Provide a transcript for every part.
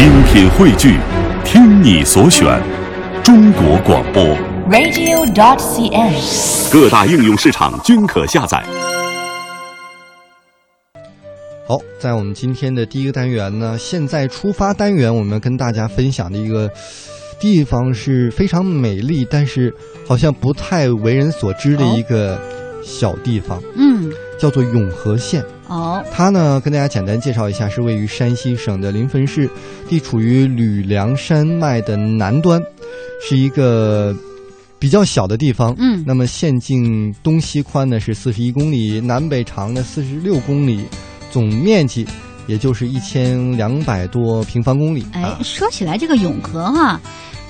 精品汇聚，听你所选，中国广播。radio.cn。各大应用市场均可下载。好，在我们今天的第一个单元呢，现在出发单元，我们跟大家分享的一个地方是非常美丽，但是好像不太为人所知的一个小地方，嗯，叫做永和县。哦，它呢，跟大家简单介绍一下，是位于山西省的临汾市，地处于吕梁山脉的南端，是一个比较小的地方。嗯那么县境东西宽呢是四十一公里，南北长呢四十六公里，总面积也就是一千两百多平方公里。哎啊，，说起来这个永和哈、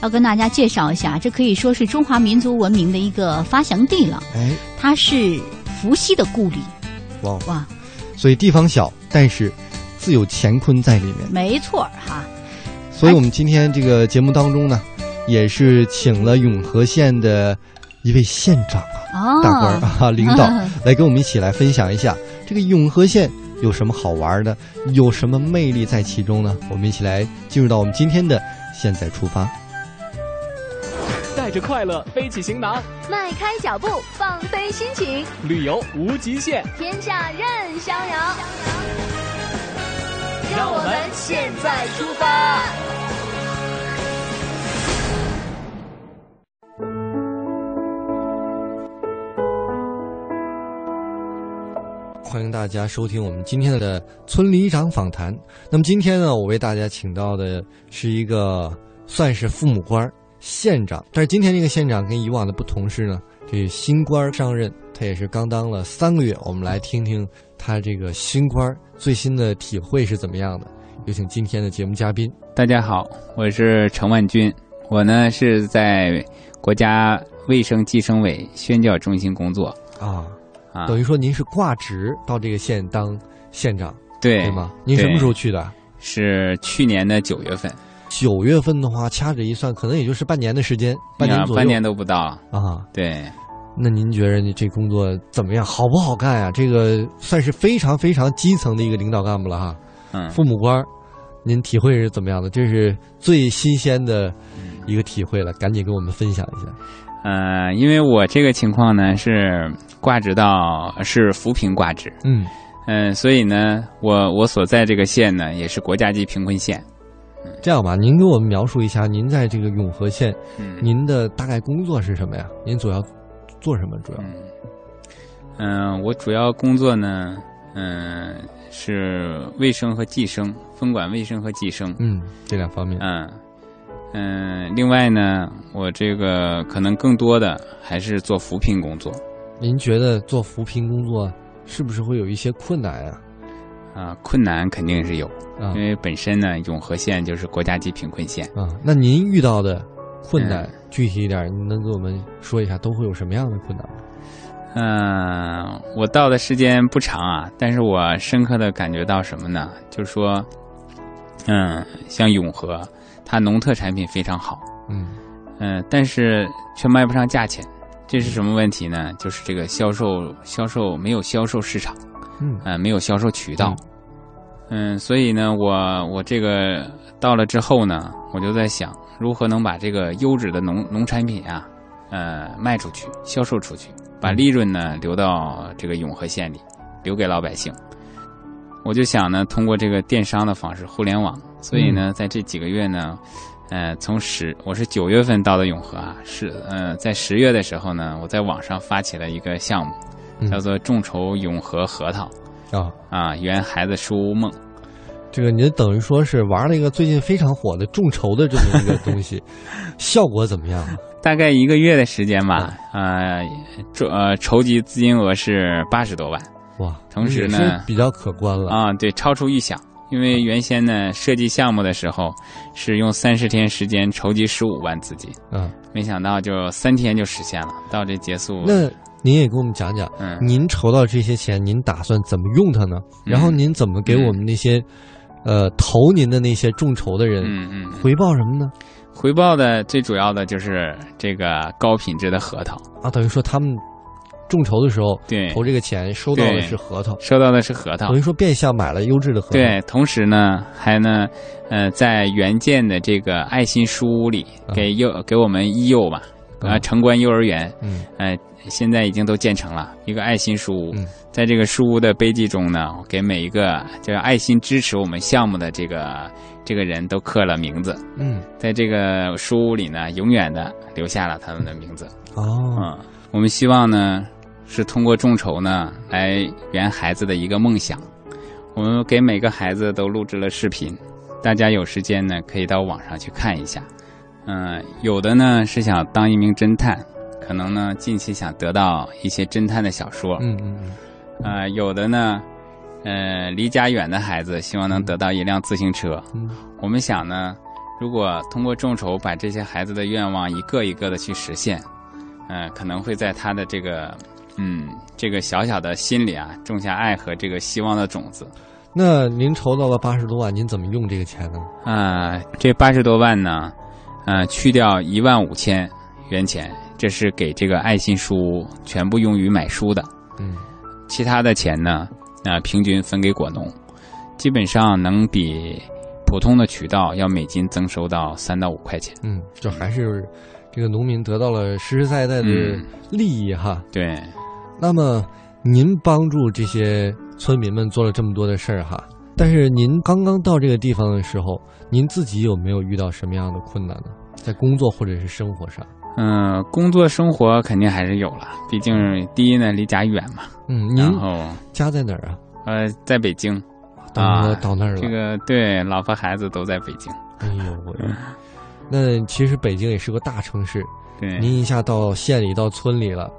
要跟大家介绍一下，这可以说是中华民族文明的一个发祥地了。哎，它是伏羲的故里，哇，哇，所以地方小，但是自有乾坤在里面。没错哈。所以我们今天这个节目当中呢，也是请了永和县的一位县长啊。哦，大官儿 啊，领导 来跟我们一起来分享一下这个永和县有什么好玩的，有什么魅力在其中呢？我们一起来进入到我们今天的现在出发。带着快乐背起行囊，迈开脚步，放飞心情，旅游无极限。天下任逍遥。让我们现在出发。欢迎大家收听我们今天的村里长访谈。那么今天呢，我为大家请到的是一个算是父母官儿县长，但是今天这个县长跟以往的不同是呢，这新官上任，他也是刚当了三个月。我们来听听他这个新官最新的体会是怎么样的。有请今天的节目嘉宾。大家好，我是程万军，我呢是在国家卫生计生委宣教中心工作啊，啊，等于说您是挂职到这个县当县长，对对吗？您什么时候去的？是去年的九月份，九月份的话，掐指一算，可能也就是半年的时间，半年左右。啊半年都不到。啊，对，那您觉得你这工作怎么样？好不好干呀、这个算是非常非常基层的一个领导干部了哈。嗯，父母官儿，您体会是怎么样的？这是最新鲜的一个体会了，赶紧跟我们分享一下。呃，因为我这个情况呢是挂职到是扶贫挂职，嗯，嗯、所以呢，我我所在这个县呢也是国家级贫困县，这样吧，您给我们描述一下，您在这个永和县，嗯，您的大概工作是什么呀？您主要做什么？主要？嗯，嗯、我主要工作呢，嗯、是卫生和计生，分管卫生和计生。嗯，这两方面。嗯嗯，另外呢，我这个可能更多的还是做扶贫工作您觉得做扶贫工作是不是会有一些困难呀、啊，困难肯定是有，啊？因为本身呢，永和县就是国家级贫困县。啊，那您遇到的困难、嗯具体一点，您能给我们说一下，都会有什么样的困难吗？嗯，我到的时间不长啊，但是我深刻的感觉到什么呢？就是说，嗯，像永和，它农特产品非常好，嗯嗯，但是却卖不上价钱，这是什么问题呢？就是这个销售销售没有销售市场，嗯。呃，没有销售渠道，嗯，所以呢，我我这个到了之后呢，我就在想，如何能把这个优质的农农产品啊，呃，卖出去，销售出去，把利润呢留到这个永和县里，留给老百姓。我就想呢，通过这个电商的方式，互联网，所以呢，在这几个月呢，呃，从十我是九月份到的永和啊，是呃，在十月的时候呢，我在网上发起了一个项目，嗯叫做“众筹永和核桃啊，”啊，圆孩子书屋梦。这个您等于说是玩了一个最近非常火的众筹的这么一个东西，效果怎么样啊？大概一个月的时间吧，呃，筹呃筹集资金额是八十多万哇，同时呢比较可观了。啊，对，超出预想。因为原先呢设计项目的时候是用三十天时间筹集十五万资金，嗯，没想到就三天就实现了，到这结束。那您也给我们讲讲，嗯您筹到这些钱，您打算怎么用它呢？然后您怎么给我们那些，呃，投您的那些众筹的人嗯嗯，回报什么呢？回报的最主要的就是这个高品质的核桃。啊，等于说他们众筹的时候对投这个钱，收到的是核桃，收到的是核桃等于。说变相买了优质的核桃。对，同时呢，还呢，呃，在原建的这个爱心书屋里，啊给幼给我们一幼吧，啊呃，城关幼儿园，嗯呃，现在已经都建成了一个爱心书屋。嗯在这个书屋的碑记中呢，给每一个就是爱心支持我们项目的这个这个人都刻了名字，嗯在这个书屋里呢，永远的留下了他们的名字。哦嗯，我们希望呢，是通过众筹呢，来圆孩子的一个梦想。我们给每个孩子都录制了视频，大家有时间呢，可以到网上去看一下。嗯、有的呢是想当一名侦探，可能呢近期想得到一些侦探的小说。嗯嗯嗯呃，有的呢，呃，离家远的孩子希望能得到一辆自行车。嗯我们想呢，如果通过众筹把这些孩子的愿望一个一个的去实现，呃，可能会在他的这个嗯这个小小的心里啊，种下爱和这个希望的种子。那您筹到了八十多万，您怎么用这个钱呢？啊、这八十多万呢，呃，去掉一万五千元钱，这是给这个爱心书屋全部用于买书的。嗯其他的钱呢，啊、平均分给果农，基本上能比普通的渠道要每斤增收到三到五块钱。嗯，就还是这个农民得到了实实在在的嗯利益哈。对，那么您帮助这些村民们做了这么多的事儿哈，但是您刚刚到这个地方的时候，您自己有没有遇到什么样的困难呢？在工作或者是生活上？嗯、工作生活肯定还是有了，毕竟第一呢离家远嘛，嗯，您然后家在哪儿啊？呃在北京，啊到那儿了。这个对老婆孩子都在北京，哎呦喂！那其实北京也是个大城市，对，您一下到县里到村里了，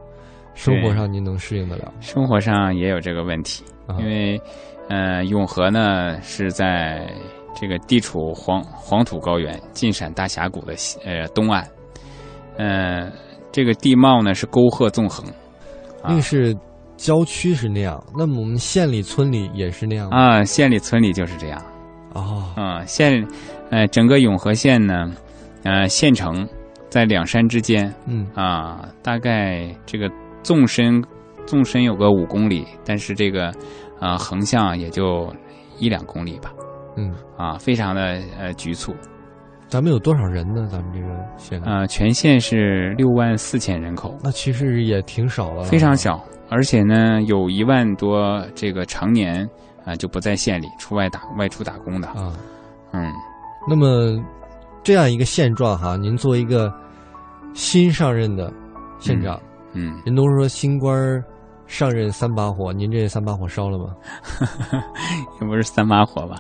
生活上您能适应得了？生活上也有这个问题，啊因为呃永和呢是在这个地处黄黄土高原晋陕大峡谷的西呃东岸，呃这个地貌呢是沟壑纵横，那个是郊区是那样，那么我们县里村里也是那样？啊县里村里就是这样。哦，啊，县，呃，整个永和县呢，呃，县城在两山之间嗯啊，大概这个纵深纵深有个五公里，但是这个啊横向也就一两公里吧，嗯，啊，非常的呃局促。咱们有多少人呢？咱们这个县里？啊，全县是六万四千人口，那其实也挺少了，非常。小，而且呢，有一万多这个常年啊就不在县里出外打外出打工的，啊。嗯。那么这样一个现状哈，您作为一个新上任的县长，嗯，人都说新官儿上任三把火，您这三把火烧了吗？也不是三把火吧，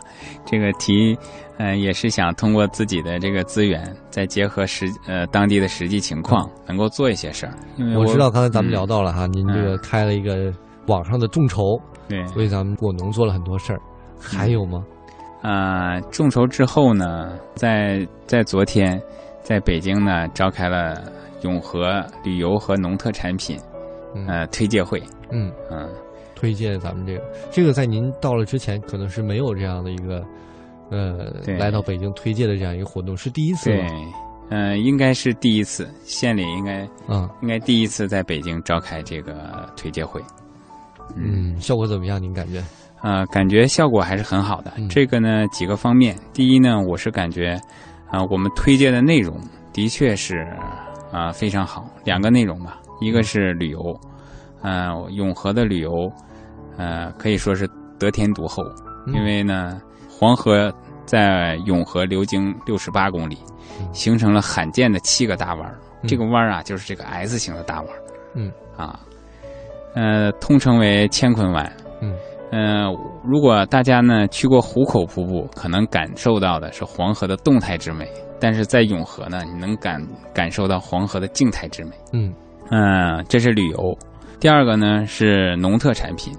这个题，呃，也是想通过自己的这个资源，再结合实呃当地的实际情况，能够做一些事儿。因为我知道刚才咱们嗯聊到了哈，您这个嗯开了一个网上的众筹，对，为咱们果农做了很多事儿，还有吗？啊、众筹之后呢，在在昨天，在北京呢召开了永和旅游和农特产品嗯呃推介会，嗯，嗯，推荐咱们这个，这个在您到了之前可能是没有这样的一个，呃，对来到北京推介的这样一个活动，是第一次对吗？，嗯、应该是第一次，县里应该嗯，应该第一次在北京召开这个推介会，嗯，效果怎么样？您感觉？呃，感觉效果还是很好的。嗯这个呢，几个方面。第一呢，我是感觉，啊、我们推荐的内容的确是啊、非常好。两个内容吧，一个是旅游，呃，永和的旅游，呃，可以说是得天独厚，嗯因为呢，黄河在永和流经六十八公里，嗯形成了罕见的七个大弯儿。嗯这个弯儿啊，就是这个 S 型的大弯儿。嗯啊，呃，通称为乾坤湾。嗯呃，如果大家呢去过壶口瀑布，可能感受到的是黄河的动态之美，但是在永和呢，你能感感受到黄河的静态之美。嗯嗯、这是旅游。第二个呢是农特产品，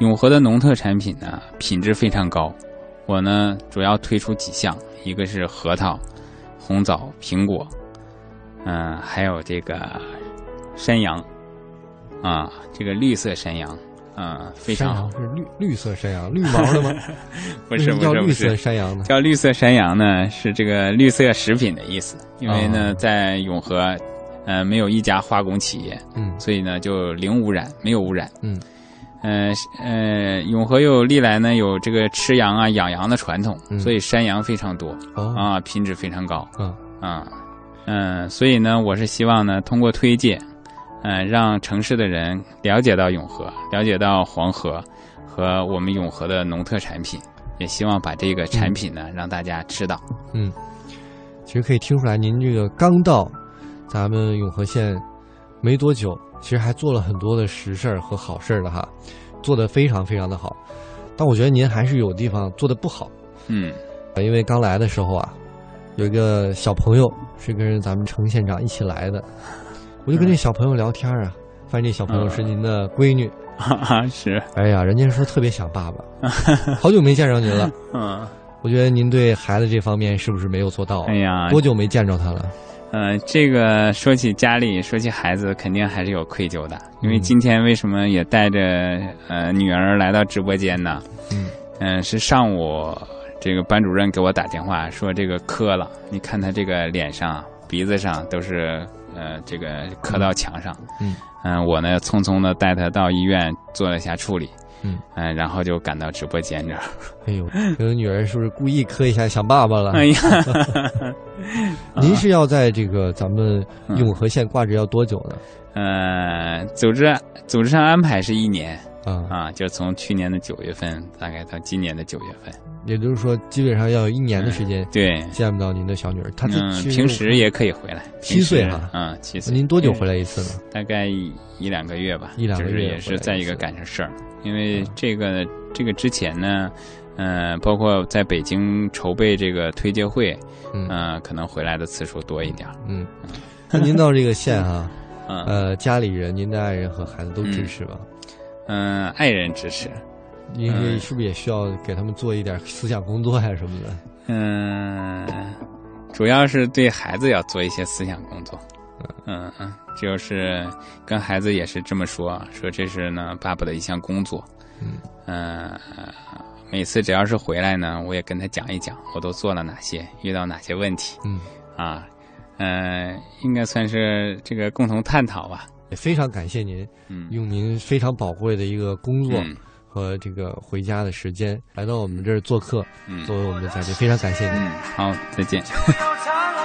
永和的农特产品呢品质非常高。我呢主要推出几项，一个是核桃、红枣、苹果，嗯、还有这个山羊，啊，这个绿色山羊，啊，非常好。是绿绿色山羊，绿毛的吗？不是不是不是色，山羊呢？叫绿色山羊呢，是这个绿色食品的意思。因为呢，哦在永和，呃，没有一家化工企业，嗯所以呢就零污染，没有污染。嗯，呃是呃，永和又历来呢有这个吃羊啊、养羊的传统，嗯所以山羊非常多哦啊，品质非常高嗯啊。嗯，所以呢，我是希望呢，通过推介，嗯、让城市的人了解到永和，了解到黄河和我们永和的农特产品，也希望把这个产品呢、让大家知道。嗯，其实可以听出来，您这个刚到咱们永和县没多久，其实还做了很多的实事儿和好事儿的哈，做的非常非常的好。但我觉得您还是有地方做的不好，嗯因为刚来的时候啊，有一个小朋友是跟着咱们程县长一起来的，我就跟这小朋友聊天啊，发现这小朋友是您的闺女。哈哈，是，哎呀，人家说特别想爸爸，好久没见着您了。嗯，我觉得您对孩子这方面是不是没有做到啊？哎呀，多久没见着他了？呃，这个说起家里，说起孩子，肯定还是有愧疚的。因为嗯今天为什么也带着呃女儿来到直播间呢？嗯嗯、是上午这个班主任给我打电话说这个磕了，你看他这个脸上、鼻子上都是呃这个磕到墙上。嗯嗯、我呢匆匆的带他到医院做了一下处理。嗯嗯、然后就赶到直播间这儿。哎呦，这个女儿是不是故意磕一下想爸爸了？哎呀，您是要在这个咱们永和县挂着要多久呢？呃，组织组织上安排是一年。啊，啊，就从去年的九月份，大概到今年的九月份。也就是说，基本上要有一年的时间对，见不到您的小女儿。她嗯，平时也可以回来。七岁哈平时嗯，七岁。您多久回来一次呢？大概一一两个月吧，一两个就是也月回来一是在一个次赶上事儿，因为这个这个之前呢，嗯、包括在北京筹备这个推介会，嗯嗯、可能回来的次数多一点儿。嗯，那您到这个县哈，嗯呃，家里人、您的爱人和孩子都支持吧？嗯，爱人支持。您是嗯是不是也需要给他们做一点思想工作呀什么的？嗯，主要是对孩子要做一些思想工作。嗯嗯，就是跟孩子也是这么说，说这是呢爸爸的一项工作。嗯呃每次只要是回来呢，我也跟他讲一讲我都做了哪些，遇到哪些问题嗯，啊。呃，应该算是这个共同探讨吧。也非常感谢您嗯，用您非常宝贵的一个工作嗯和这个回家的时间来到我们这儿做客，嗯作为我们的嘉宾，非常感谢你。嗯，好，再见。